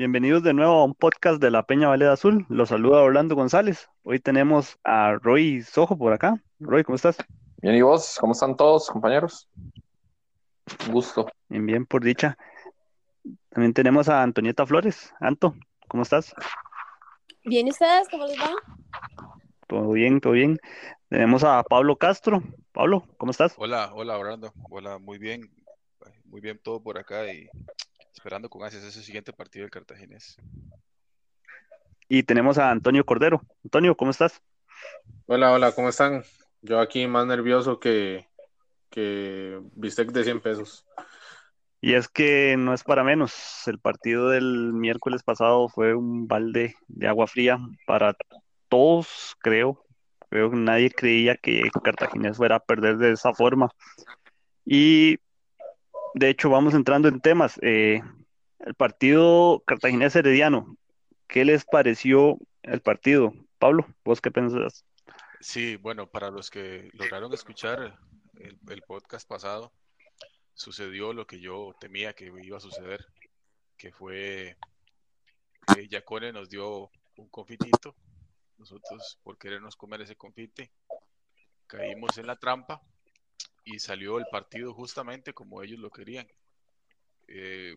Bienvenidos de nuevo a un podcast de la Peña Valeda Azul. Los saluda Orlando González. Hoy tenemos a Roy Sojo por acá. Roy, ¿cómo estás? Bien, ¿y vos? ¿Cómo están todos, compañeros? Un gusto. Bien, bien, por dicha. También tenemos a Antonieta Flores. Anto, ¿cómo estás? Bien, ¿y ustedes? ¿Cómo les va? Todo bien, todo bien. Tenemos a Pablo Castro. Pablo, ¿cómo estás? Hola, hola, Orlando. Hola, muy bien. Muy bien todo por acá y esperando con ansias ese siguiente partido del Cartaginés. Y tenemos a Antonio Cordero. Antonio, ¿cómo estás? Hola, hola, ¿cómo están? Yo aquí más nervioso que, que bistec de 100 pesos. Y es que no es para menos. El partido del miércoles pasado fue un balde de agua fría para todos, creo. Creo que nadie creía que Cartaginés fuera a perder de esa forma. Y de hecho, vamos entrando en temas. Eh, el partido Cartaginés Herediano, ¿qué les pareció el partido? Pablo, ¿vos qué pensás? Sí, bueno, para los que lograron escuchar el, podcast pasado, sucedió lo que yo temía que iba a suceder, que fue que Yacone nos dio un confitito, nosotros por querernos comer ese confite, caímos en la trampa y salió el partido justamente como ellos lo querían. Eh,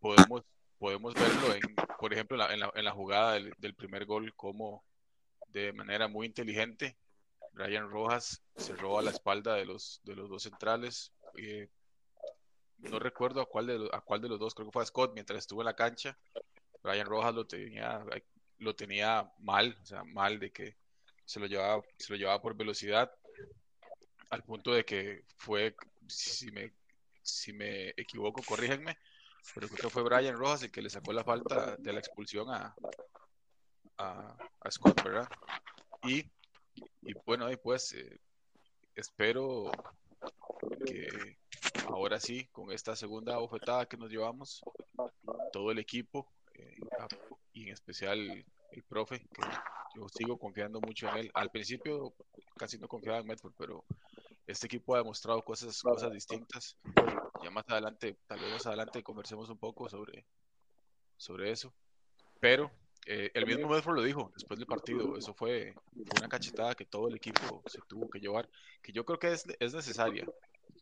podemos, podemos verlo, en, por ejemplo, en la, en la, jugada del, primer gol, como de manera muy inteligente, Brian Rojas se roba la espalda de los, de los dos centrales. Eh, no recuerdo a cuál, de, a cuál de los dos, creo que fue Scott mientras estuvo en la cancha. Brian Rojas lo tenía, lo tenía mal, o sea, mal de que se lo llevaba, se lo llevaba por velocidad al punto de que fue, si me, si me equivoco, corrígenme, pero creo que fue Brian Rojas el que le sacó la falta de la expulsión a, a, Scott, ¿verdad? Y, y bueno, pues eh, espero que ahora sí, con esta segunda bofetada que nos llevamos, todo el equipo, eh, y en especial el profe, que yo sigo confiando mucho en él. Al principio casi no confiaba en Medford, pero este equipo ha demostrado cosas, cosas distintas. Ya más adelante, tal vez más adelante conversemos un poco sobre, sobre eso. Pero eh, el mismo Medford lo dijo después del partido. Eso fue, una cachetada que todo el equipo se tuvo que llevar, que yo creo que es, es necesaria.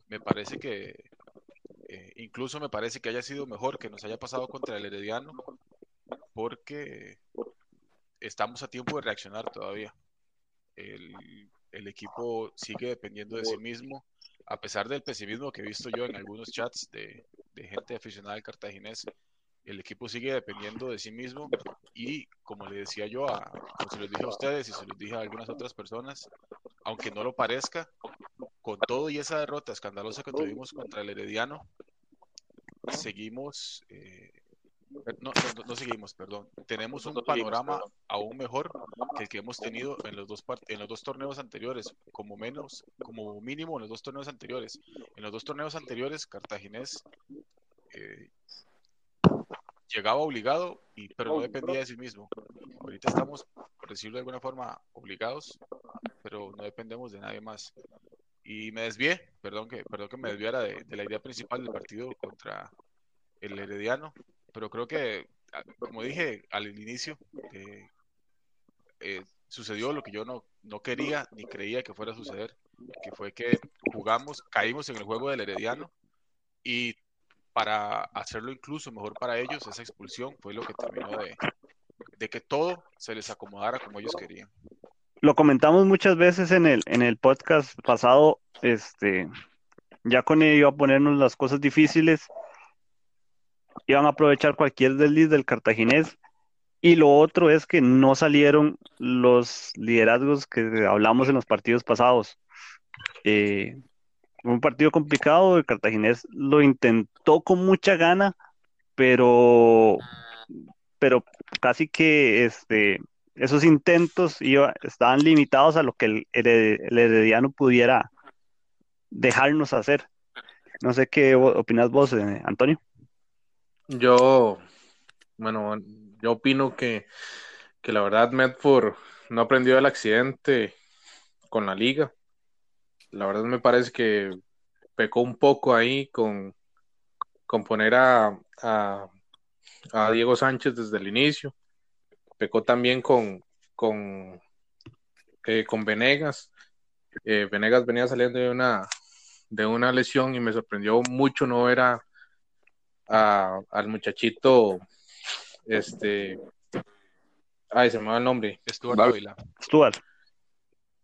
Me parece que, eh, incluso me parece que haya sido mejor que nos haya pasado contra el Herediano, porque estamos a tiempo de reaccionar todavía. El, el equipo sigue dependiendo de sí mismo, a pesar del pesimismo que he visto yo en algunos chats de, gente aficionada al cartaginés, el equipo sigue dependiendo de sí mismo y como le decía yo, a, como se los dije a ustedes y se los dije a algunas otras personas, aunque no lo parezca, con todo y esa derrota escandalosa que tuvimos contra el Herediano, seguimos eh, no, no, seguimos, perdón. Tenemos un panorama aún mejor que el que hemos tenido en los dos en los dos torneos anteriores, como menos, como mínimo en los dos torneos anteriores. En los dos torneos anteriores, Cartaginés eh, llegaba obligado, y, pero no dependía de sí mismo. Ahorita estamos, por decirlo de alguna forma, obligados, pero no dependemos de nadie más. Y me desvié, perdón que, perdón que me desviara de, de la idea principal del partido contra el Herediano pero creo que, como dije al inicio, eh, eh, sucedió lo que yo no, no quería ni creía que fuera a suceder, que fue que jugamos, caímos en el juego del Herediano y para hacerlo incluso mejor para ellos, esa expulsión fue lo que terminó de, de que todo se les acomodara como ellos querían. Lo comentamos muchas veces en el, en el podcast pasado, este, ya con ello a ponernos las cosas difíciles iban a aprovechar cualquier desliz del cartaginés. Y lo otro es que no salieron los liderazgos que hablamos en los partidos pasados. Eh, un partido complicado, el cartaginés lo intentó con mucha gana, pero, pero casi que este, esos intentos estaban limitados a lo que el, el Herediano pudiera dejarnos hacer. No sé qué opinas vos, eh, Antonio. Yo, bueno, yo opino que, la verdad Medford no aprendió del accidente con la liga. La verdad me parece que pecó un poco ahí con, con poner a, a, Diego Sánchez desde el inicio. Pecó también con, con, eh, con Venegas. Eh, Venegas venía saliendo de una, de una lesión y me sorprendió mucho no ver al muchachito, este, ay, se me va el nombre. Stuart Dávila. Stuart.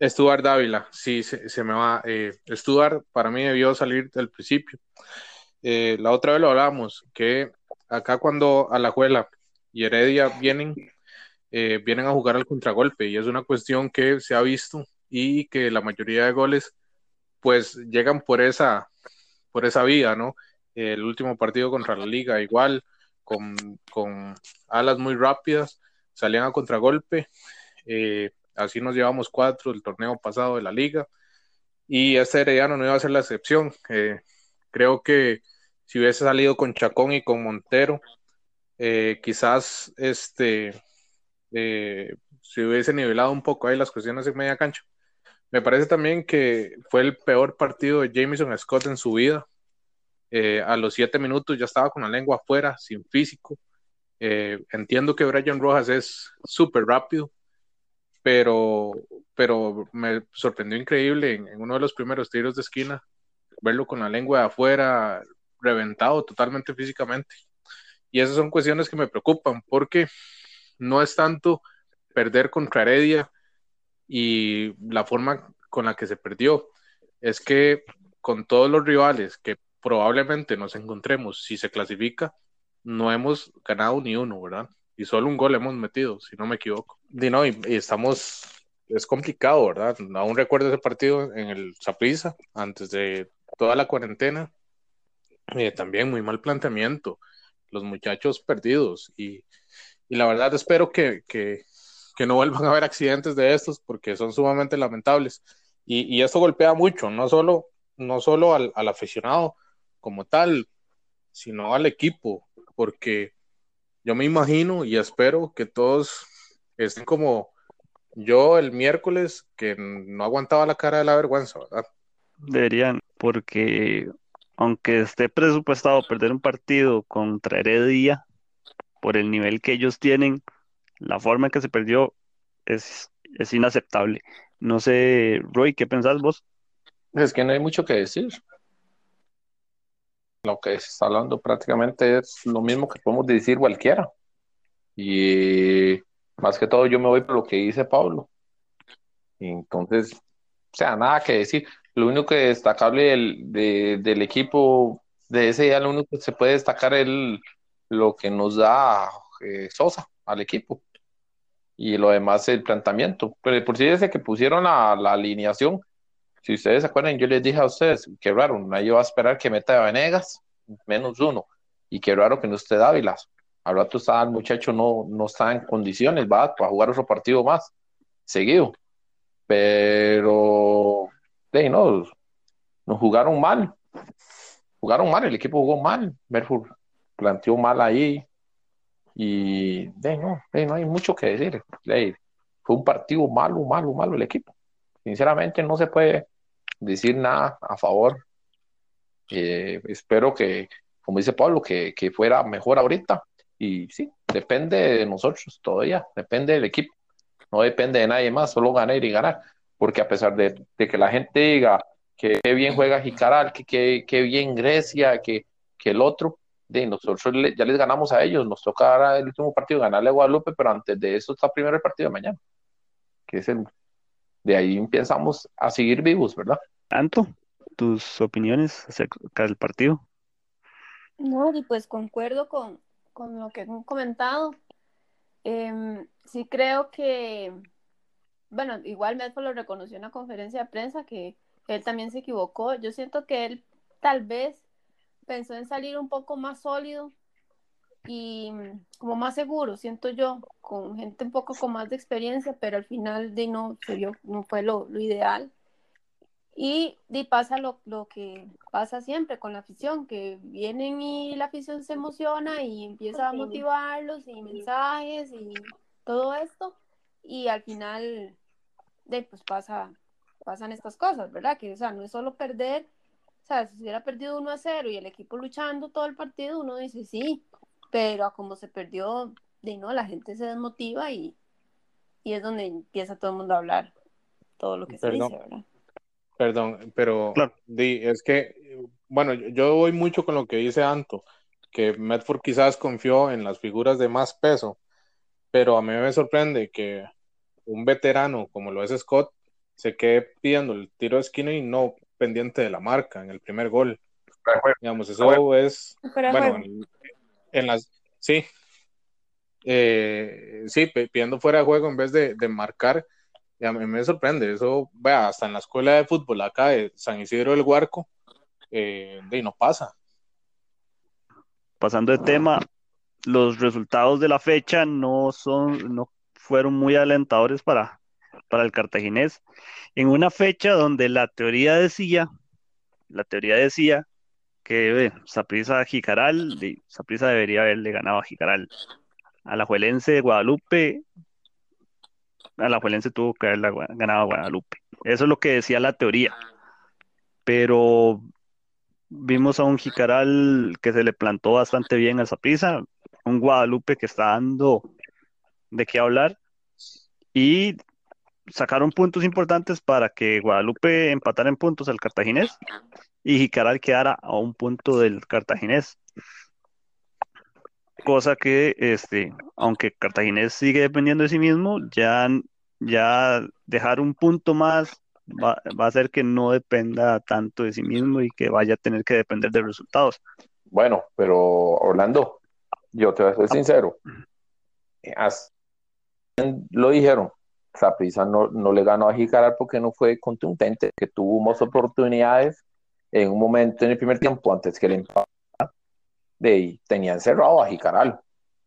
Stuart Dávila, sí, se, me va. Eh, Stuart para mí debió salir del principio. Eh, la otra vez lo hablábamos, que acá cuando Alajuela y Heredia vienen, eh, vienen a jugar al contragolpe y es una cuestión que se ha visto y que la mayoría de goles pues llegan por esa, por esa vía, ¿no? El último partido contra la liga igual, con, alas muy rápidas, salían a contragolpe. Eh, así nos llevamos cuatro el torneo pasado de la liga. Y este Herediano no iba a ser la excepción. Eh, creo que si hubiese salido con Chacón y con Montero, eh, quizás este se hubiese nivelado un poco ahí las cuestiones en media cancha. Me parece también que fue el peor partido de Jameson Scott en su vida. Eh, a los siete minutos ya estaba con la lengua afuera, sin físico. Eh, entiendo que Brian Rojas es súper rápido, pero, pero me sorprendió increíble en, uno de los primeros tiros de esquina, verlo con la lengua de afuera, reventado totalmente físicamente. Y esas son cuestiones que me preocupan, porque no es tanto perder contra Heredia y la forma con la que se perdió, es que con todos los rivales que probablemente nos encontremos si se clasifica, no hemos ganado ni uno, ¿verdad? Y solo un gol hemos metido, si no me equivoco. Y, no, y, estamos, es complicado, ¿verdad? Aún recuerdo ese partido en el Saprissa, antes de toda la cuarentena. Eh, también muy mal planteamiento, los muchachos perdidos. Y, y la verdad espero que, que, que, no vuelvan a haber accidentes de estos porque son sumamente lamentables. Y, y esto golpea mucho, no solo, no solo al, al aficionado, como tal, sino al equipo, porque yo me imagino y espero que todos estén como yo el miércoles, que no aguantaba la cara de la vergüenza, ¿verdad? Deberían, porque aunque esté presupuestado perder un partido contra Heredia, por el nivel que ellos tienen, la forma en que se perdió es, es inaceptable. No sé, Roy, ¿qué pensás vos? Es que no hay mucho que decir lo que se está hablando prácticamente es lo mismo que podemos decir cualquiera. Y más que todo yo me voy por lo que dice Pablo. entonces, o sea, nada que decir. Lo único que destacable del, del equipo de ese día, lo único que se puede destacar es lo que nos da eh, Sosa al equipo. Y lo demás, el planteamiento. Pero por si desde que pusieron la, la alineación, si ustedes se acuerdan, yo les dije a ustedes, qué raro, nadie va a esperar que meta a Venegas, menos uno, y qué raro que no esté Dávila. Al rato está el muchacho no, no está en condiciones, va para jugar otro partido más, seguido. Pero, de no, nos jugaron mal, jugaron mal, el equipo jugó mal, Merfur planteó mal ahí, y de no, no hay mucho que decir. fue un partido malo, malo, malo el equipo. Sinceramente no se puede decir nada a favor. Eh, espero que, como dice Pablo, que, que, fuera mejor ahorita. Y sí, depende de nosotros todavía, depende del equipo, no depende de nadie más, solo ganar y ganar. Porque a pesar de, de que la gente diga que bien juega Jicaral, que, que, bien Grecia, que, que el otro, de nosotros ya les ganamos a ellos, nos toca ahora el último partido ganarle a Guadalupe, pero antes de eso está primero el partido de mañana, que es el, de ahí empezamos a seguir vivos, ¿verdad? Anto, tus opiniones acerca del partido. No, y pues concuerdo con, con lo que han comentado. Em, sí creo que, bueno, igual Medford lo reconoció en la conferencia de prensa que él también se equivocó. Yo siento que él tal vez pensó en salir un poco más sólido y mm, como más seguro, siento yo, con gente un poco con más de experiencia, pero al final de no vio, no fue lo, ideal. Y, y pasa lo, lo, que pasa siempre con la afición, que vienen y la afición se emociona y empieza a motivarlos y mensajes y todo esto. Y al final, de, pues pasa, pasan estas cosas, ¿verdad? Que, o sea, no es solo perder, o sea, si hubiera perdido 1 a 0 y el equipo luchando todo el partido, uno dice, sí, pero a como se perdió, de no, la gente se desmotiva y, y es donde empieza todo el mundo a hablar todo lo que se Perdón. dice, ¿verdad? Perdón, pero Claro. di, es que, bueno, yo- yo voy mucho con lo que dice Anto, que Medford quizás confió en las figuras de más peso, pero a mí me sorprende que un veterano como lo es Scott se quede pidiendo el tiro de esquina y no pendiente de la marca en el primer gol. Digamos, eso es, bueno, en, en las, sí, Eh, sí, pidiendo fuera de juego en vez de, de marcar, y a mí me sorprende, eso, vea, hasta en la escuela de fútbol acá de San Isidro del Huarco, eh, de, no pasa. Pasando de tema, los resultados de la fecha no son, no fueron muy alentadores para, para el cartaginés. En una fecha donde la teoría decía, la teoría decía que eh, Saprissa Jicaral, Saprissa debería haberle ganado a Jicaral. A la Juelense de Guadalupe, a la Juelense tuvo que haberle gua- ganado a Guadalupe. Eso es lo que decía la teoría. Pero vimos a un Jicaral que se le plantó bastante bien al Saprissa, un Guadalupe que está dando de qué hablar y sacaron puntos importantes para que Guadalupe empatara en puntos al Cartaginés y Jicaral quedara a un punto del Cartaginés. Cosa que, este, aunque Cartaginés sigue dependiendo de sí mismo, ya, ya dejar un punto más va, va a hacer que no dependa tanto de sí mismo y que vaya a tener que depender de resultados. Bueno, pero Orlando, yo te voy a ser sincero. As- lo dijeron, Saprissa no, no le ganó a Jicaral porque no fue contundente, que tuvo más oportunidades en un momento en el primer tiempo antes que el empate. De tenían cerrado a Jicaral.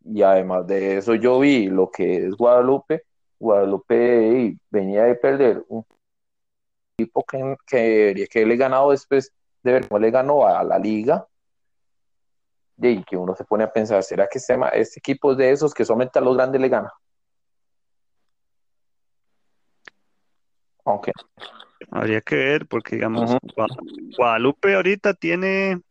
Y además de eso, yo vi lo que es Guadalupe. Guadalupe venía de perder un equipo que, que que le ganado después de ver cómo le ganó a la liga y que uno se pone a pensar, ¿será que este, este equipo es de esos que solamente a los grandes le gana? Habría que ver, porque digamos, Guadalupe ahorita tiene,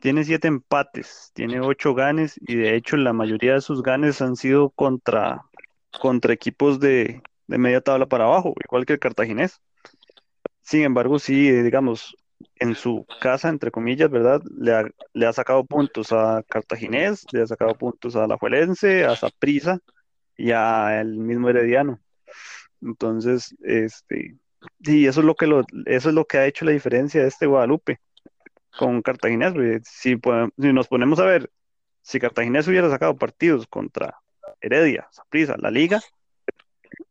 tiene siete empates, tiene ocho ganes, y de hecho la mayoría de sus ganes han sido contra, contra equipos de, de media tabla para abajo, igual que el Cartaginés. Sin embargo, sí, digamos, en su casa, entre comillas, ¿verdad? Le ha, le ha sacado puntos a Cartaginés, le ha sacado puntos a Alajuelense, a Saprissa y a el mismo Herediano. Entonces, este, sí, eso es lo que lo, eso es lo que ha hecho la diferencia de este Guadalupe con Cartaginés. porque Si, si nos ponemos a ver, si Cartaginés hubiera sacado partidos contra Heredia, Saprissa, la Liga,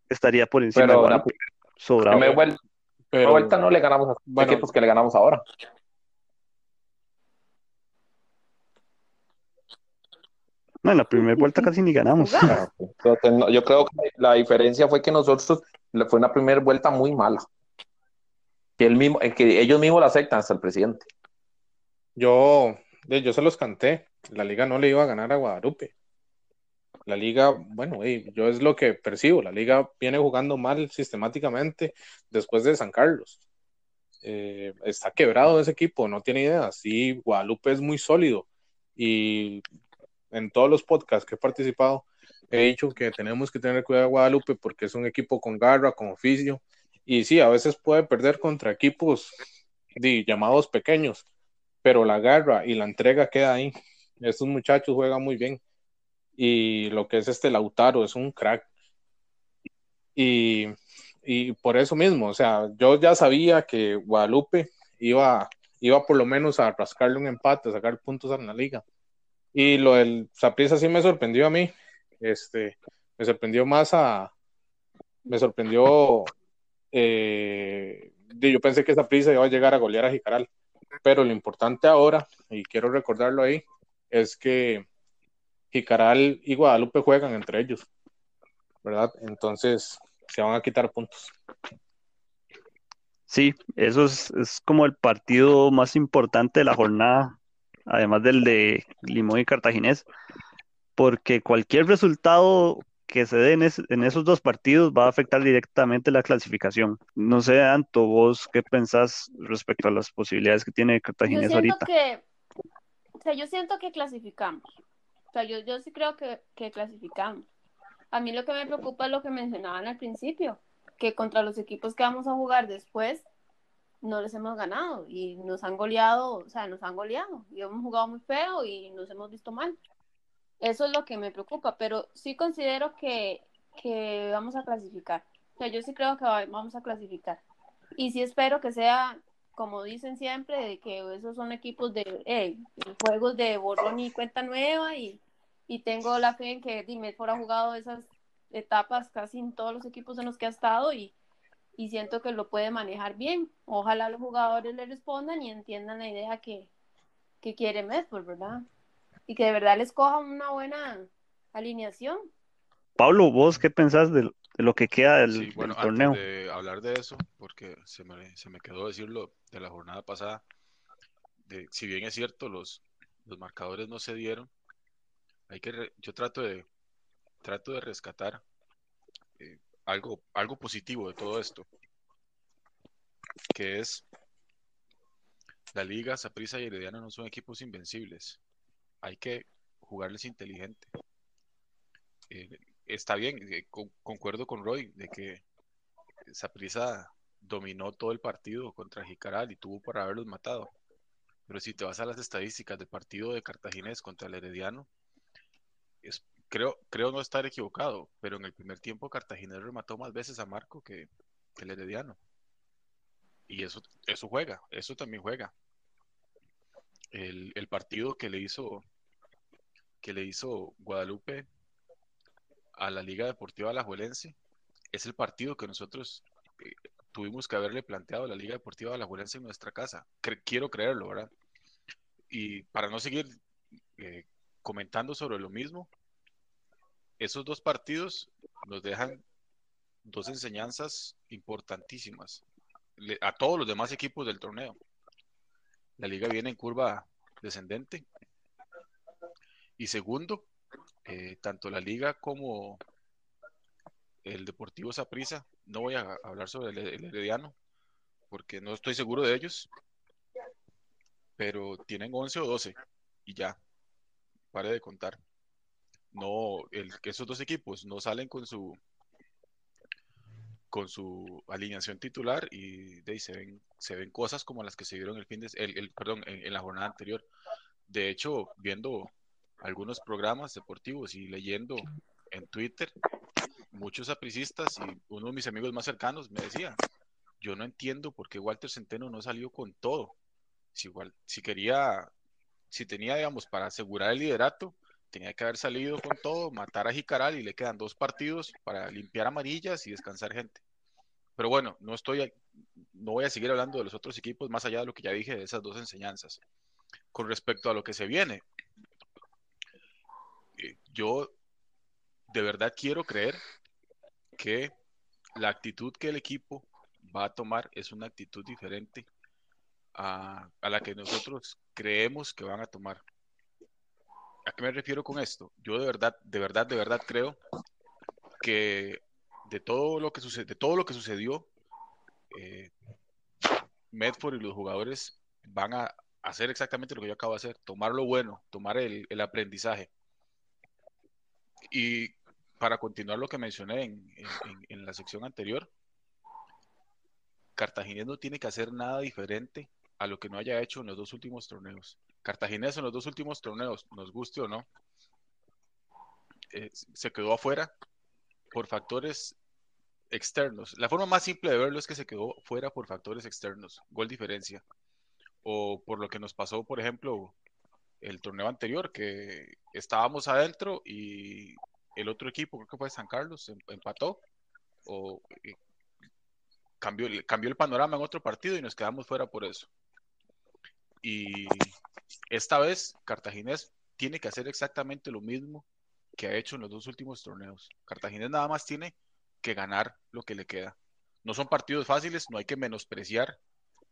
estaría por encima Pero de la Guadalupe, sobrado. primera vuelta, Pero, vuelta no le ganamos a los bueno. equipos que le ganamos ahora. No, en la primera vuelta casi ni ganamos. No, yo creo que la diferencia fue que nosotros le fue una primera vuelta muy mala. Que, él mismo, eh, que ellos mismos la aceptan hasta el presidente. yo, yo se los canté, la liga no le iba a ganar a Guadalupe. La liga, bueno, yo es lo que percibo, la liga viene jugando mal sistemáticamente después de San Carlos. Eh, está quebrado ese equipo, no tiene idea. Sí, Guadalupe es muy sólido y en todos los podcasts que he participado he dicho que tenemos que tener cuidado de Guadalupe porque es un equipo con garra, con oficio y sí, a veces puede perder contra equipos di, llamados pequeños, pero la garra y la entrega queda ahí. Estos muchachos juegan muy bien y lo que es este Lautaro es un crack. Y, y por eso mismo, o sea, yo ya sabía que Guadalupe iba, iba por lo menos a rascarle un empate, a sacar puntos en la liga. Y lo del Saprissa sí me sorprendió a mí. Este, me sorprendió más a. Me sorprendió. eh, yo pensé que Saprissa iba a llegar a golear a Jicaral. Pero lo importante ahora, y quiero recordarlo ahí, es que Jicaral y Guadalupe juegan entre ellos. ¿Verdad? Entonces se van a quitar puntos. Sí, eso es, es como el partido más importante de la jornada, además del de Limón y Cartaginés, porque cualquier resultado que se dé en, es- en esos dos partidos va a afectar directamente la clasificación. No sé, Anto, vos qué pensás respecto a las posibilidades que tiene Cartaginés ahorita. que o sea, yo siento que clasificamos. O sea, yo, yo sí creo que, que clasificamos. A mí lo que me preocupa es lo que mencionaban al principio, que contra los equipos que vamos a jugar después no les hemos ganado y nos han goleado, o sea, nos han goleado y hemos jugado muy feo y nos hemos visto mal. Eso es lo que me preocupa, pero sí considero que, que vamos a clasificar. Yo sí creo que vamos a clasificar. Y sí espero que sea, como dicen siempre, de que esos son equipos de juegos de borrón y cuenta nueva y, y tengo la fe en que Dimedford ha jugado esas etapas casi en todos los equipos en los que ha estado y, y siento que lo puede manejar bien. Ojalá los jugadores le respondan y entiendan la idea que, que quiere Medford, ¿verdad? Y que de verdad les coja una buena alineación. Pablo, ¿vos qué pensás de, lo que queda del, Sí, bueno, del torneo? antes de hablar de eso, porque se me, se me quedó decirlo de la jornada pasada, de, si bien es cierto, los, los marcadores no se dieron, hay que re- yo trato de, trato de rescatar eh, algo, algo positivo de todo esto, que es la Liga, Saprissa y Herediano no son equipos invencibles, hay que jugarles inteligente. Eh, está bien, eh, con- concuerdo con Roy de que Saprissa dominó todo el partido contra Jicaral y tuvo para haberlos matado. Pero si te vas a las estadísticas del partido de Cartaginés contra el Herediano, es, creo, creo no estar equivocado, pero en el primer tiempo Cartaginés remató más veces a Marco que, que el Herediano. Y eso, eso juega, eso también juega. El, el partido que le hizo que le hizo Guadalupe a la Liga Deportiva Alajuelense es el partido que nosotros eh, tuvimos que haberle planteado a la Liga Deportiva Alajuelense en nuestra casa. Cre- quiero creerlo, ¿verdad? Y para no seguir eh, comentando sobre lo mismo, esos dos partidos nos dejan dos enseñanzas importantísimas a todos los demás equipos del torneo. La liga viene en curva descendente. Y segundo, eh, tanto la liga como el Deportivo Saprissa, no voy a hablar sobre el, el Herediano, porque no estoy seguro de ellos, pero tienen 11 o 12 y ya, pare de contar. No, el, que esos dos equipos no salen con su con su alineación titular y de ahí se ven se ven cosas como las que se vieron el fin de el, el- perdón en, la jornada anterior. De hecho, viendo algunos programas deportivos y leyendo en Twitter, muchos apricistas y uno de mis amigos más cercanos me decía, yo no entiendo por qué Walter Centeno no salió con todo. Si, si quería, si tenía, digamos, para asegurar el liderato, tenía que haber salido con todo, matar a Jicaral y le quedan dos partidos para limpiar amarillas y descansar gente. Pero bueno, no estoy, no voy a seguir hablando de los otros equipos más allá de lo que ya dije de esas dos enseñanzas. Con respecto a lo que se viene, eh, yo de verdad quiero creer que la actitud que el equipo va a tomar es una actitud diferente a la que nosotros creemos que van a tomar. ¿A qué me refiero con esto? Yo de verdad, de verdad, de verdad creo que de todo lo que sucede, de todo lo que sucedió, eh, Medford y los jugadores van a hacer exactamente lo que yo acabo de hacer, tomar lo bueno, tomar el, el aprendizaje. Y para continuar lo que mencioné en, en- en- en la sección anterior, Cartaginés no tiene que hacer nada diferente a lo que no haya hecho en los dos últimos torneos. Cartaginés en los dos últimos torneos, nos guste o no, eh, se quedó afuera por factores externos. La forma más simple de verlo es que se quedó fuera por factores externos, gol diferencia. O por lo que nos pasó, por ejemplo, el torneo anterior, que estábamos adentro y el otro equipo, creo que fue San Carlos, em- empató o eh, cambió, cambió el panorama en otro partido y nos quedamos fuera por eso. Y esta vez Cartaginés tiene que hacer exactamente lo mismo que ha hecho en los dos últimos torneos. Cartaginés nada más tiene que ganar lo que le queda. No son partidos fáciles, no hay que menospreciar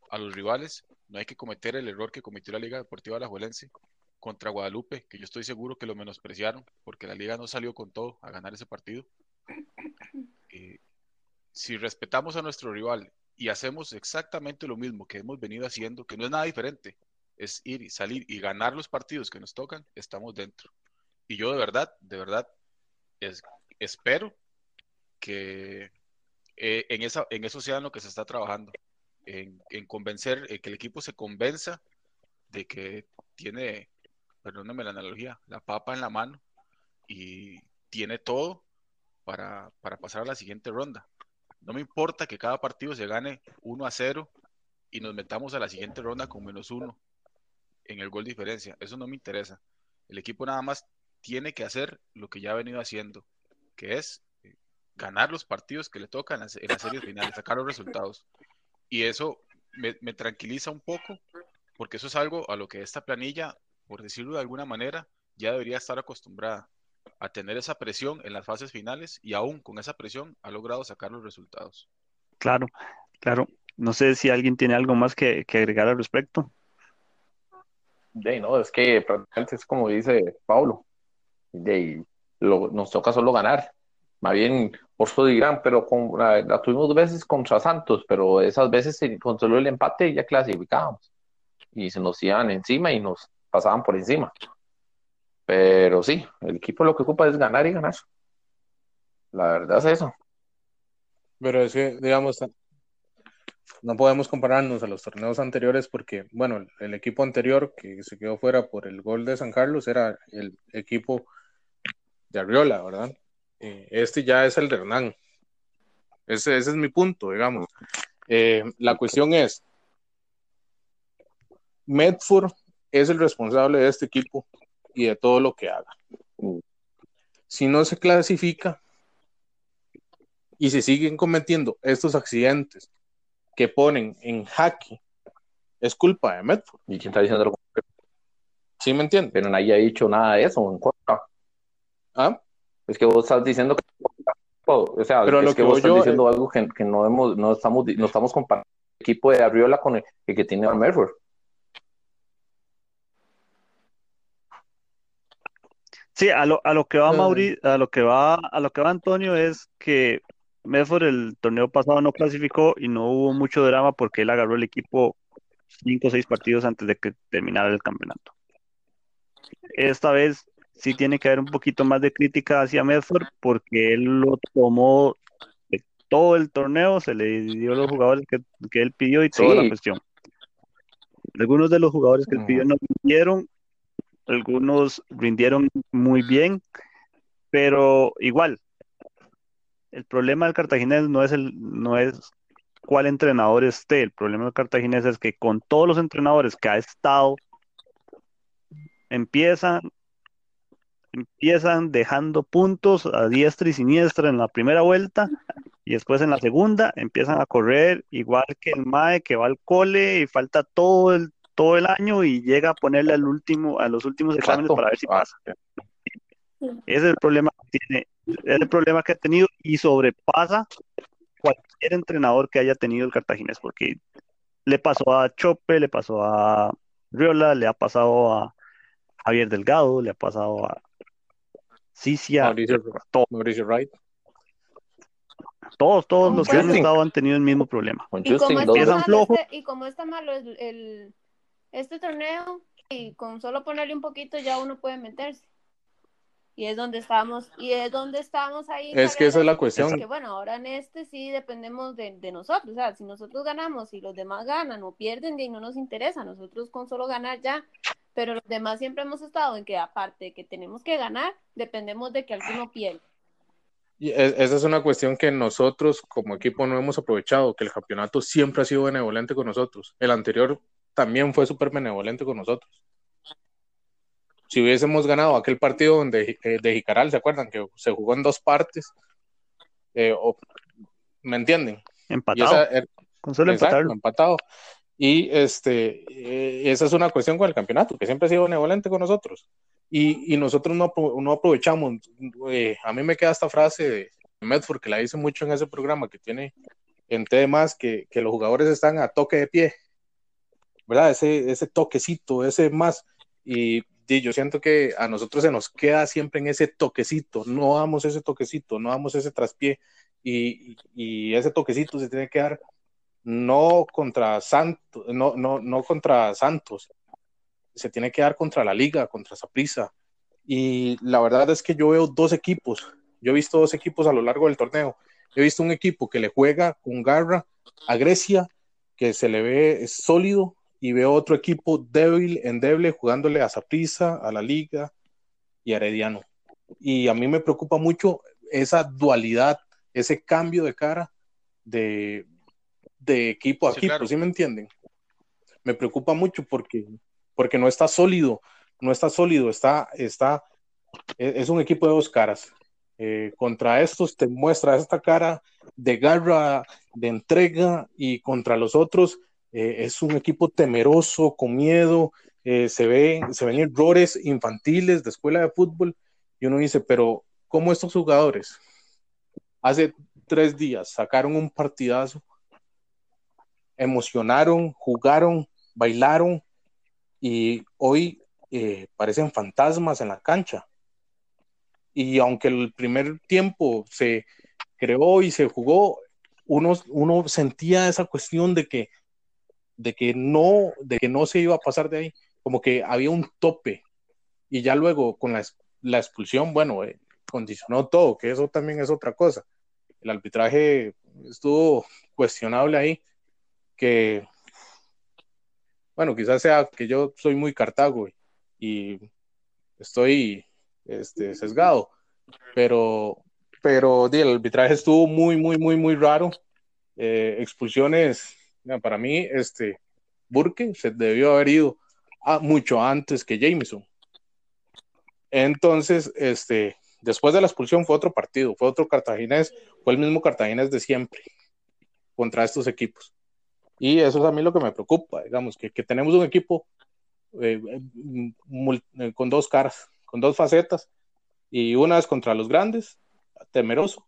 a los rivales, no hay que cometer el error que cometió la Liga Deportiva Alajuelense contra Guadalupe, que yo estoy seguro que lo menospreciaron, porque la liga no salió con todo a ganar ese partido. Eh, si respetamos a nuestro rival y hacemos exactamente lo mismo que hemos venido haciendo, que no es nada diferente, es ir y salir y ganar los partidos que nos tocan, estamos dentro. Y yo de verdad, de verdad, es, espero que eh, en, esa, en eso sea lo que se está trabajando, en, convencer, que el equipo se convenza de que tiene, perdóname la analogía, la papa en la mano y tiene todo para, para pasar a la siguiente ronda. No me importa que cada partido se gane 1 a 0 y nos metamos a la siguiente ronda con menos uno en el gol diferencia. Eso no me interesa. El equipo nada más tiene que hacer lo que ya ha venido haciendo, que es ganar los partidos que le tocan en las, series finales, sacar los resultados. Y eso me, tranquiliza un poco, porque eso es algo a lo que esta planilla, por decirlo de alguna manera, ya debería estar acostumbrada a tener esa presión en las fases finales y aún con esa presión ha logrado sacar los resultados. Claro, claro. No sé si alguien tiene algo más que, agregar al respecto. De, no, es que prácticamente es como dice Pablo, de, nos toca solo ganar. Más bien, por eso dirán, pero con, la, tuvimos dos veces contra Santos, pero esas veces se controló el empate y ya clasificábamos. Y se nos iban encima y nos pasaban por encima. Pero sí, el equipo lo que ocupa es ganar y ganar. La verdad es eso. Pero es que, digamos, no podemos compararnos a los torneos anteriores porque, bueno, el equipo anterior que se quedó fuera por el gol de San Carlos era el equipo de Arriola, ¿verdad? Eh, este ya es el de Hernán. Ese, es mi punto, digamos. Eh, la cuestión es, Medford es el responsable de este equipo y de todo lo que haga. Si no se clasifica y se siguen cometiendo estos accidentes que ponen en jaque, es culpa de Medford. ¿Y quién está diciendo lo ¿Sí me entiendes? Pero nadie ha dicho nada de eso en ¿Ah? Es que vos estás diciendo que, o sea, es lo que, vos estás diciendo algo que, no hemos, no estamos, no estamos comparando el equipo de Arriola con el, que tiene Medford. Sí, a lo, a lo que va Mauri, a lo que va, a lo que va Antonio es que Medford el torneo pasado no clasificó y no hubo mucho drama porque él agarró el equipo cinco o seis partidos antes de que terminara el campeonato. Esta vez sí tiene que haber un poquito más de crítica hacia Medford porque él lo tomó de todo el torneo, se le dio los jugadores que, él pidió y toda la cuestión. Algunos de los jugadores que él pidió no rindieron, algunos rindieron muy bien, pero igual, el problema del cartaginés no es el, no es cuál entrenador esté, el problema del cartaginés es que con todos los entrenadores que ha estado, empiezan empiezan dejando puntos a diestra y siniestra en la primera vuelta y después en la segunda empiezan a correr igual que el MAE que va al cole y falta todo el, todo el año y llega a ponerle al último, a los últimos exámenes para ver si ah, pasa. Ese es el problema que tiene, es el problema que ha tenido y sobrepasa cualquier entrenador que haya tenido el Cartaginés, porque le pasó a Chope, le pasó a Riola, le ha pasado a Javier Delgado, le ha pasado a Sí, sí, Mauricio, Wright. Todos, todos los que han estado han tenido el mismo problema. Y como, está este, y como está malo el, este torneo, y con solo ponerle un poquito ya uno puede meterse. Y es donde estamos, y es donde estamos ahí. Es que esa es la cuestión. Que bueno, ahora en este sí dependemos de, de, nosotros. O sea, si nosotros ganamos y los demás ganan o pierden, y no nos interesa. Nosotros con solo ganar ya pero los demás siempre hemos estado en que aparte de que tenemos que ganar, dependemos de que alguno pierda. Y esa es una cuestión que nosotros como equipo no hemos aprovechado, que el campeonato siempre ha sido benevolente con nosotros. El anterior también fue súper benevolente con nosotros. Si hubiésemos ganado aquel partido donde, eh, de Jicaral, ¿se acuerdan? Que se jugó en dos partes. Eh, ¿Me entienden? Empatado. con solo empatado. Y este, eh, esa es una cuestión con el campeonato, que siempre ha sido benevolente con nosotros. Y, y nosotros no, no aprovechamos. Eh, a mí me queda esta frase de Medford, que la dice mucho en ese programa que tiene en temas que, que los jugadores están a toque de pie, ¿verdad? Ese, ese toquecito, ese más. Y, y, yo siento que a nosotros se nos queda siempre en ese toquecito, no damos ese toquecito, no damos ese traspié. Y, y ese toquecito se tiene que dar no contra Santos, no, no, no contra Santos, se tiene que dar contra la liga, contra Saprissa. Y la verdad es que yo veo dos equipos, yo he visto dos equipos a lo largo del torneo. He visto un equipo que le juega con garra a Grecia, que se le ve sólido, y veo otro equipo débil, endeble, jugándole a Saprissa, a la liga y a Herediano. Y a mí me preocupa mucho esa dualidad, ese cambio de cara de, de equipo a equipo, ¿sí me entienden? Me preocupa mucho porque, porque no está sólido, no está sólido, está, está, e, es un equipo de dos caras. Eh, contra estos te muestra esta cara de garra, de entrega, y contra los otros eh, es un equipo temeroso, con miedo, eh, se, ven, se ven errores infantiles de escuela de fútbol, y uno dice, pero ¿cómo estos jugadores hace tres días sacaron un partidazo, emocionaron, jugaron, bailaron, y hoy parecen fantasmas en la cancha? y aunque el primer tiempo se creó y se jugó, uno, uno sentía esa cuestión de que, de, que no, de que no se iba a pasar de ahí, como que había un tope. Y ya luego con la, la expulsión, bueno, eh, condicionó todo, que eso también es otra cosa. El arbitraje estuvo cuestionable ahí, que, bueno, quizás sea que yo soy muy cartago y estoy este, sesgado. Pero, pero el arbitraje estuvo muy, muy, muy, muy raro. Eh, expulsiones, para mí, este, Burke se debió haber ido a, mucho antes que Jameson. Entonces, este, después de la expulsión fue otro partido, fue otro cartaginés, fue el mismo cartaginés de siempre contra estos equipos. Y eso es a mí lo que me preocupa, digamos, que, que tenemos un equipo eh, eh, con dos caras con dos facetas, y una es contra los grandes, temeroso,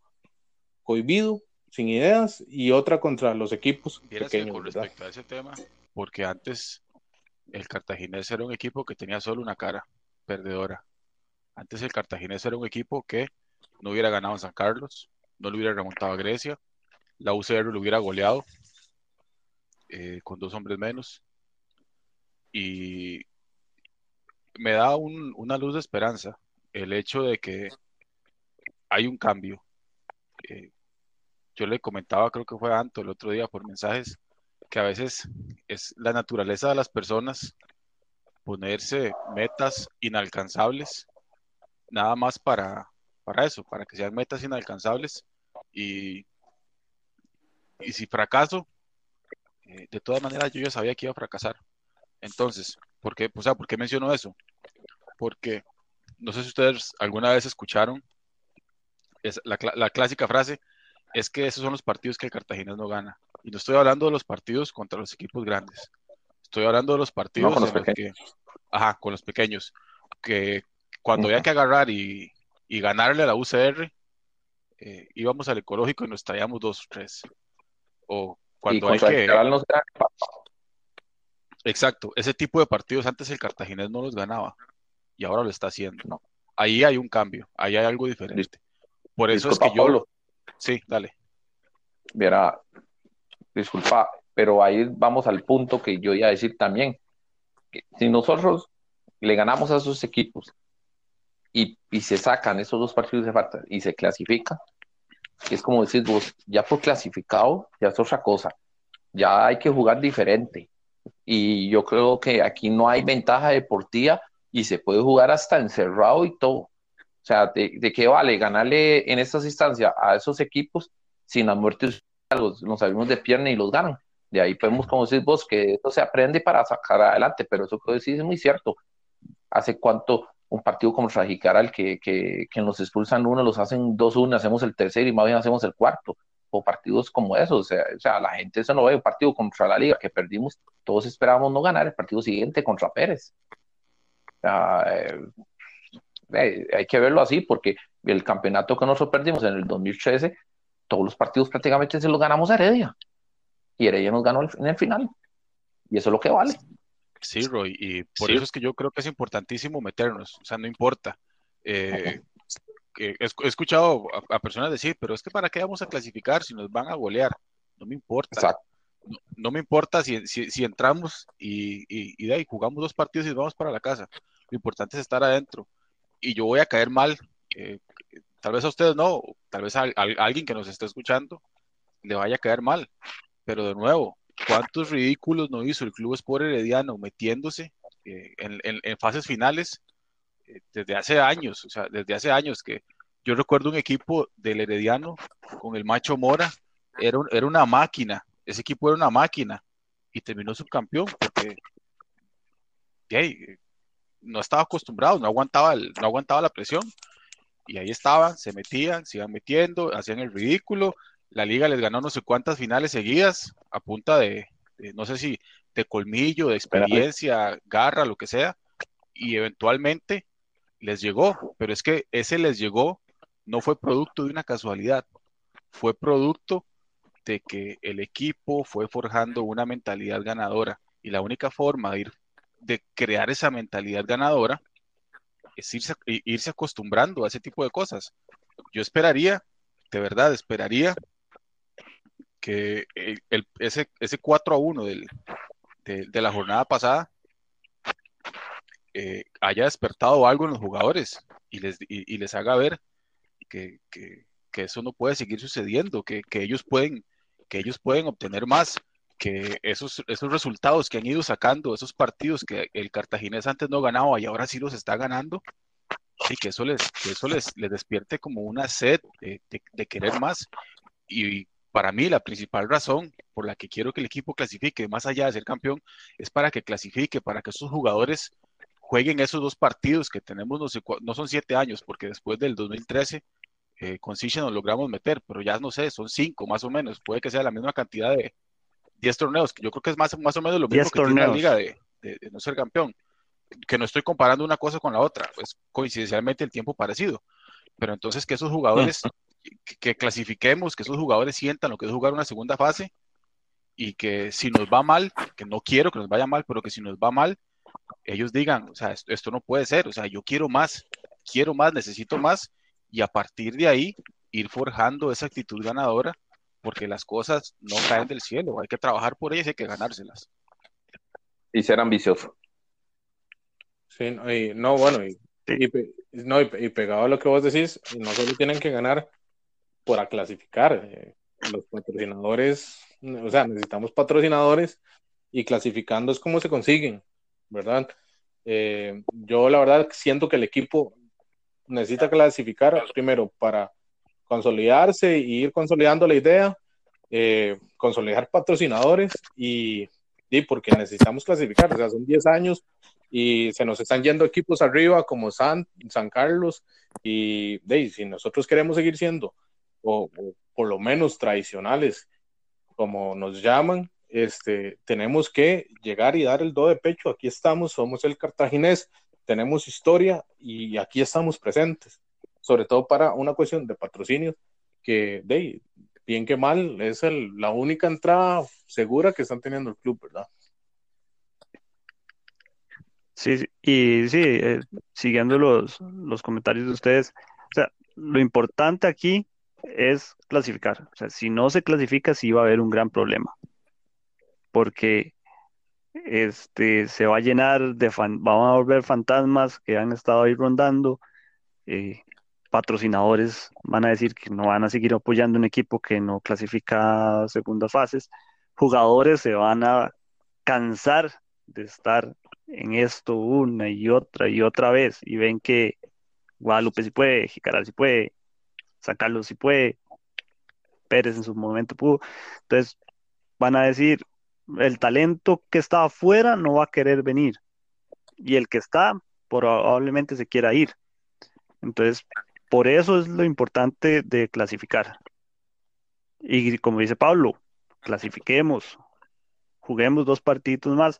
cohibido, sin ideas, y otra contra los equipos pequeños. con respecto a ese tema, porque antes el Cartaginés era un equipo que tenía solo una cara, perdedora. Antes el Cartaginés era un equipo que no hubiera ganado en San Carlos, no lo hubiera remontado a Grecia, la UCR lo hubiera goleado eh, con dos hombres menos. Y me da una luz de esperanza el hecho de que hay un cambio. Eh, yo le comentaba, creo que fue Anto el otro día por mensajes, que a veces es la naturaleza de las personas ponerse metas inalcanzables, nada más para, para eso, para que sean metas inalcanzables. Y, y si fracaso, eh, de todas maneras yo ya sabía que iba a fracasar. Entonces, ¿por qué, ¿por qué menciono eso? Porque no sé si ustedes alguna vez escucharon es la, la, clásica frase, es que esos son los partidos que el Cartagena no gana. Y no estoy hablando de los partidos contra los equipos grandes. Estoy hablando de los partidos con los que, ajá, con los pequeños, que cuando había que agarrar y, y, ganarle a la UCR, eh, íbamos al ecológico y nos traíamos dos o tres. O cuando hay que... Exacto, ese tipo de partidos antes el Cartaginés no los ganaba y ahora lo está haciendo. No. Ahí hay un cambio, ahí hay algo diferente. Por eso es que yo... Sí, dale. Disculpa, pero ahí vamos al punto que yo iba a decir también. Si nosotros le ganamos a esos equipos y, y, se sacan esos dos partidos de falta y se clasifican, es como decir vos, ya por clasificado, ya es otra cosa. Ya hay que jugar diferente y yo creo que aquí no hay ventaja deportiva y se puede jugar hasta encerrado y todo. O sea, ¿de, qué vale ganarle en estas instancias a esos equipos sin la muerte los, nos salimos de pierna y los ganan? De ahí podemos, como decís vos, que esto se aprende para sacar adelante, pero eso que decís es muy cierto. ¿Hace cuánto un partido como Rajicaral que, que, que nos expulsan uno, los hacen dos uno, hacemos el tercero y más bien hacemos el cuarto? o partidos como esos. O sea, o sea, la gente eso no ve un partido contra la liga que perdimos, todos esperábamos no ganar el partido siguiente contra Pérez. Eh, eh, hay que verlo así porque el campeonato que nosotros perdimos en el 2013, todos los partidos prácticamente se los ganamos a Heredia. Y Heredia nos ganó en el final. Y eso es lo que vale. Sí, Roy, y por eso es que yo creo que es importantísimo meternos, o sea, no importa. Eh, he, escuchado a, personas decir, pero es que para qué vamos a clasificar si nos van a golear, no me importa. no, me importa si, si, entramos y, y, de ahí jugamos dos partidos y vamos para la casa. Lo importante es estar adentro. Y yo voy a caer mal. Eh, tal vez a ustedes no, tal vez a, alguien que nos esté escuchando le vaya a caer mal. Pero de nuevo, ¿cuántos ridículos no hizo el Club Sport Herediano metiéndose eh, en, en, fases finales eh, desde hace años? O sea, desde hace años que yo recuerdo un equipo del Herediano con el Macho Mora, era, era una máquina ese equipo era una máquina y terminó subcampeón porque no estaba acostumbrado, no aguantaba, no aguantaba la presión. Y ahí estaban, se metían, se iban metiendo, hacían el ridículo. La liga les ganó no sé cuántas finales seguidas a punta de, no sé si de colmillo, de experiencia, garra, lo que sea. Y eventualmente les llegó, pero es que ese les llegó no fue producto de una casualidad, fue producto de que el equipo fue forjando una mentalidad ganadora y la única forma de, ir, de crear esa mentalidad ganadora es irse, irse acostumbrando a ese tipo de cosas. Yo esperaría, de verdad, esperaría que el, ese, ese 4 a 1 del, de, la jornada pasada eh, haya despertado algo en los jugadores y les, y, les haga ver que, que, que, eso no puede seguir sucediendo, que, que ellos pueden que ellos pueden obtener más, que esos, esos resultados que han ido sacando, esos partidos que el cartaginés antes no ganaba y ahora sí los está ganando, y que eso les, que eso les, les despierte como una sed de, de, querer más. Y para mí la principal razón por la que quiero que el equipo clasifique, más allá de ser campeón, es para que clasifique, para que esos jugadores jueguen esos dos partidos que tenemos, no, sé, no son siete años, porque después del 2013 eh, con Siche nos logramos meter, pero ya no sé, son cinco más o menos, puede que sea la misma cantidad de 10 torneos, que yo creo que es más, más o menos lo mismo que tiene la liga de, no ser campeón, que no estoy comparando una cosa con la otra, pues coincidencialmente el tiempo parecido, pero entonces que esos jugadores, que, clasifiquemos, que esos jugadores sientan lo que es jugar una segunda fase y que si nos va mal, que no quiero que nos vaya mal, pero que si nos va mal, ellos digan, o sea, esto no puede ser, o sea, yo quiero más, quiero más, necesito más y a partir de ahí ir forjando esa actitud ganadora, porque las cosas no caen del cielo, hay que trabajar por ellas y hay que ganárselas. Y ser ambicioso. Sí, no, bueno, y, no, y, pegado a lo que vos decís, no solo tienen que ganar para clasificar, eh, los patrocinadores, o sea, necesitamos patrocinadores y clasificando es como se consiguen, ¿verdad? Eh, yo la verdad siento que el equipo necesita clasificar primero para consolidarse e ir consolidando la idea, eh, consolidar patrocinadores y, y, porque necesitamos clasificar, o sea, son 10 años y se nos están yendo equipos arriba como San, San Carlos y de, si nosotros queremos seguir siendo o, por lo menos tradicionales como nos llaman, este, tenemos que llegar y dar el do de pecho, aquí estamos, somos el cartaginés, tenemos historia y aquí estamos presentes, sobre todo para una cuestión de patrocinio que, de, bien que mal, es la única entrada segura que están teniendo el club, ¿verdad? Sí, y sí, eh, siguiendo los, los comentarios de ustedes, o sea, lo importante aquí es clasificar. O sea, si no se clasifica, sí va a haber un gran problema. Porque este, se va a llenar de, fan, vamos a volver fantasmas que han estado ahí rondando, eh, patrocinadores van a decir que no van a seguir apoyando un equipo que no clasifica segundas fases, jugadores se van a cansar de estar en esto una y otra y otra vez y ven que Guadalupe si puede, Jicaral si puede, sacarlo si puede, Pérez en su momento pudo, entonces van a decir, el talento que está afuera no va a querer venir y el que está probablemente se quiera ir. Entonces, por eso es lo importante de clasificar. Y como dice Pablo, clasifiquemos, juguemos dos partidos más.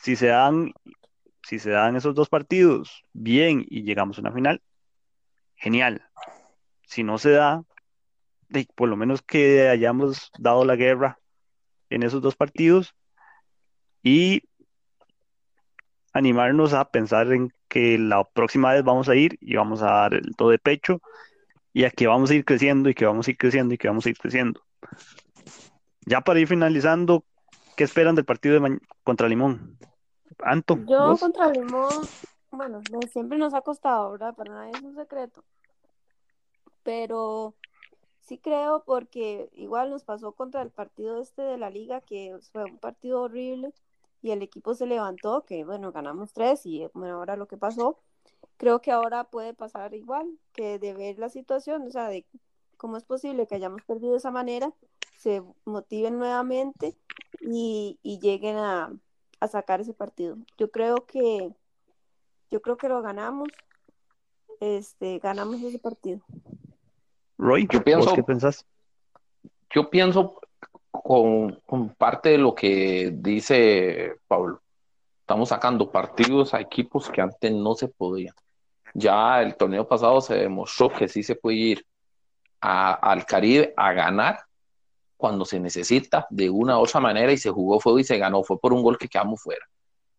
Si se dan, si se dan esos dos partidos bien y llegamos a una final, genial. Si no se da, por lo menos que hayamos dado la guerra en esos dos partidos y animarnos a pensar en que la próxima vez vamos a ir y vamos a dar el todo de pecho y a que vamos a ir creciendo y que vamos a ir creciendo y que vamos a ir creciendo. Ya para ir finalizando, ¿qué esperan del partido de contra Limón? Anto. Yo contra Limón, bueno, siempre nos ha costado, ¿verdad? Para nadie es un secreto. Pero sí creo porque igual nos pasó contra el partido este de la liga, que fue un partido horrible y el equipo se levantó, que bueno, ganamos tres y bueno, ahora lo que pasó, creo que ahora puede pasar igual, que de ver la situación, o sea, de cómo es posible que hayamos perdido de esa manera, se motiven nuevamente y, lleguen a, sacar ese partido. Yo creo que yo creo que lo ganamos. Este, ganamos ese partido. Roy, yo pienso, qué pensás? Yo pienso con, parte de lo que dice Pablo. Estamos sacando partidos a equipos que antes no se podían. Ya el torneo pasado se demostró que sí se puede ir al Caribe a ganar cuando se necesita de una u otra manera y se jugó fue y se ganó, fue por un gol que quedamos fuera.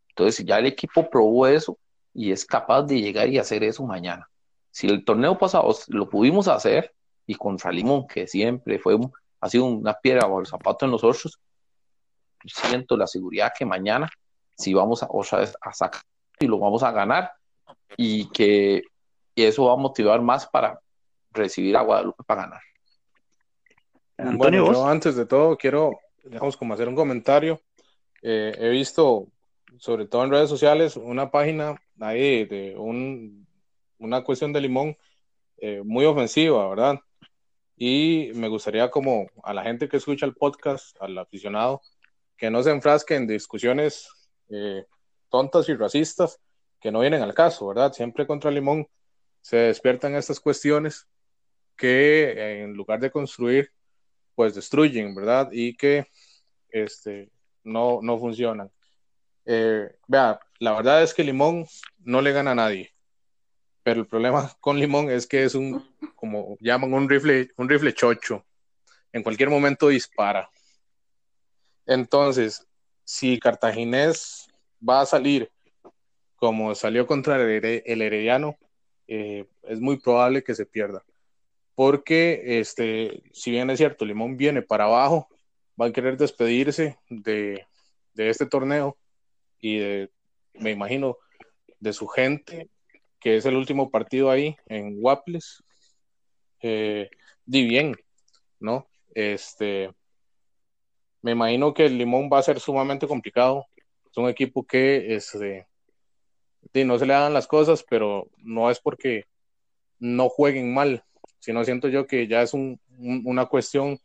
Entonces ya el equipo probó eso y es capaz de llegar y hacer eso mañana. Si el torneo pasado lo pudimos hacer y contra Limón, que siempre fue ha sido una piedra bajo el zapato en nosotros, siento la seguridad que mañana si vamos a, a sacar y lo vamos a ganar y que eso va a motivar más para recibir a Guadalupe para ganar. bueno, yo antes de todo quiero, digamos, como hacer un comentario. Eh, he visto, sobre todo en redes sociales, una página ahí de un, una cuestión de limón eh, muy ofensiva, ¿verdad? Y me gustaría como a la gente que escucha el podcast, al aficionado, que no se enfrasque en discusiones eh, tontas y racistas que no vienen al caso, ¿verdad? Siempre contra Limón se despiertan estas cuestiones que en lugar de construir, pues destruyen, ¿verdad? Y que este, no, no funcionan. Eh, vea, la verdad es que Limón no le gana a nadie pero el problema con Limón es que es un, como llaman, un rifle, un rifle chocho. En cualquier momento dispara. Entonces, si Cartaginés va a salir como salió contra el, Herediano, eh, es muy probable que se pierda. Porque, este, si bien es cierto, Limón viene para abajo, va a querer despedirse de, de este torneo y me imagino, de su gente que es el último partido ahí en Waples. Eh, di bien, ¿no? Este, me imagino que el Limón va a ser sumamente complicado. Es un equipo que este, no se le dan las cosas, pero no es porque no jueguen mal, sino siento yo que ya es una cuestión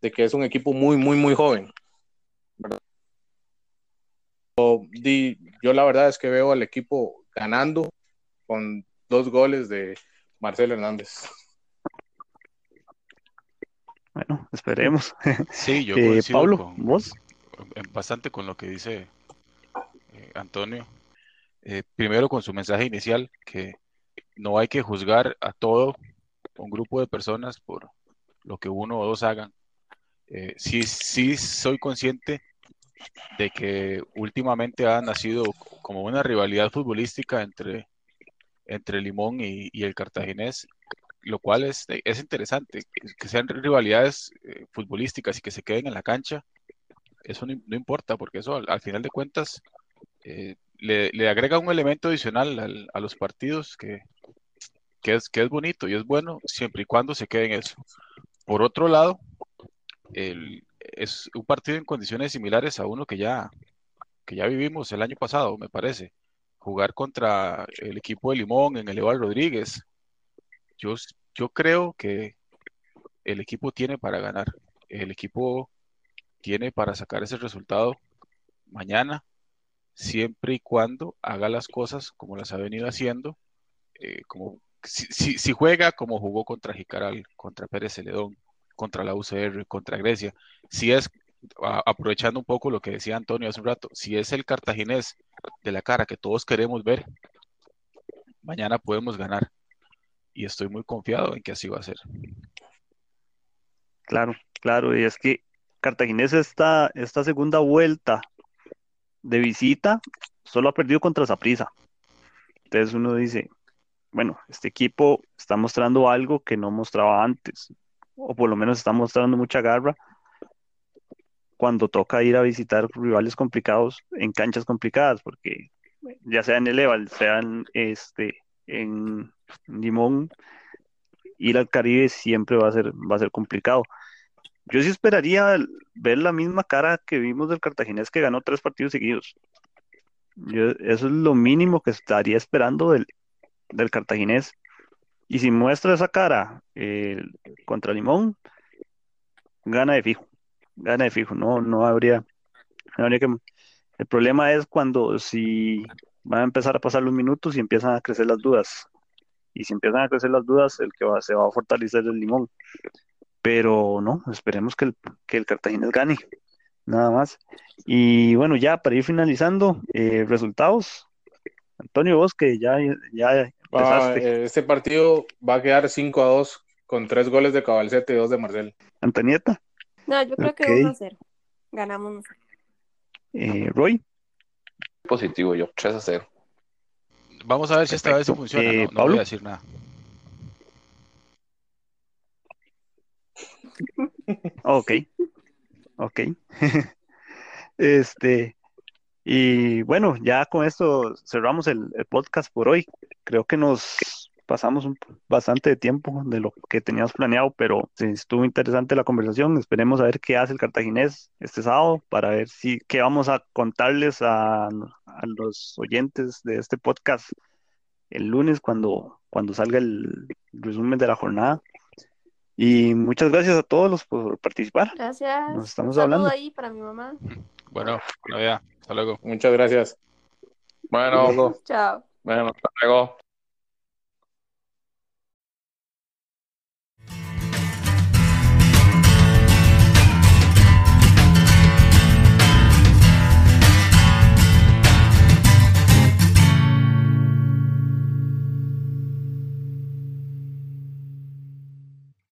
de que es un equipo muy, muy, muy joven. yo la verdad es que veo al equipo ganando con dos goles de Marcelo Hernández. Bueno, esperemos. Sí, yo eh, Pablo, ¿vos? bastante con lo que dice eh, Antonio. Eh, primero con su mensaje inicial, que no hay que juzgar a todo un grupo de personas por lo que uno o dos hagan. sí, sí soy consciente de que últimamente ha nacido como una rivalidad futbolística entre entre Limón y, el Cartaginés, lo cual es, es interesante, que sean rivalidades eh, futbolísticas y que se queden en la cancha, eso no, importa, porque eso al, final de cuentas eh, le, agrega un elemento adicional a los partidos que, que, es, que es bonito y es bueno siempre y cuando se quede en eso. Por otro lado, es un partido en condiciones similares a uno que ya, que ya vivimos el año pasado, me parece jugar contra el equipo de Limón en el Eval Rodríguez. Yo, yo creo que el equipo tiene para ganar. El equipo tiene para sacar ese resultado mañana, siempre y cuando haga las cosas como las ha venido haciendo, eh, como si, si, juega como jugó contra Jicaral, contra Pérez Celedón, contra la UCR, contra Grecia, si es aprovechando un poco lo que decía Antonio hace un rato, si es el cartaginés de la cara que todos queremos ver, mañana podemos ganar. Y estoy muy confiado en que así va a ser. Claro, claro, y es que Cartaginés esta, esta segunda vuelta de visita solo ha perdido contra Zaprisa. Entonces uno dice, bueno, este equipo está mostrando algo que no mostraba antes, o por lo menos está mostrando mucha garra cuando toca ir a visitar rivales complicados en canchas complicadas, porque ya sea en el Eval, sea en, este, en Limón, ir al Caribe siempre va a ser, va a ser complicado. Yo sí esperaría ver la misma cara que vimos del cartaginés que ganó tres partidos seguidos. eso es lo mínimo que estaría esperando del, del cartaginés. Y si muestra esa cara contra Limón, gana de fijo. Gana de fijo. No, no habría, no habría que. El problema es cuando si van a empezar a pasar los minutos y empiezan a crecer las dudas. Y si empiezan a crecer las dudas, el que va, se va a fortalecer el limón. Pero no, esperemos que el, que el Cartaginés gane, nada más. Y bueno, ya para ir finalizando, eh, resultados. Antonio, vos que ya, ya empezaste. este partido va a quedar 5 a 2 con 3 goles de Cabalcete y 2 de Marcel. Antonieta. No, yo creo que 1 a 0. Ganamos. Eh, Roy. Positivo yo, 3 a 0. Vamos a ver si esta vez funciona. Eh, no, no voy a decir nada. Ok, ok. este, y bueno, ya con esto cerramos el, podcast por hoy. Creo que nos pasamos un, bastante de tiempo de lo que teníamos planeado, pero estuvo interesante la conversación. Esperemos a ver qué hace el cartaginés este sábado para ver si qué vamos a contarles a, a los oyentes de este podcast el lunes cuando, cuando salga el resumen de la jornada. Y muchas gracias a todos los por participar. Gracias. Nos estamos Un hablando. ahí para mi mamá. Bueno, bueno, ya. Hasta luego. Muchas gracias. Bueno, Chao. bueno, hasta luego.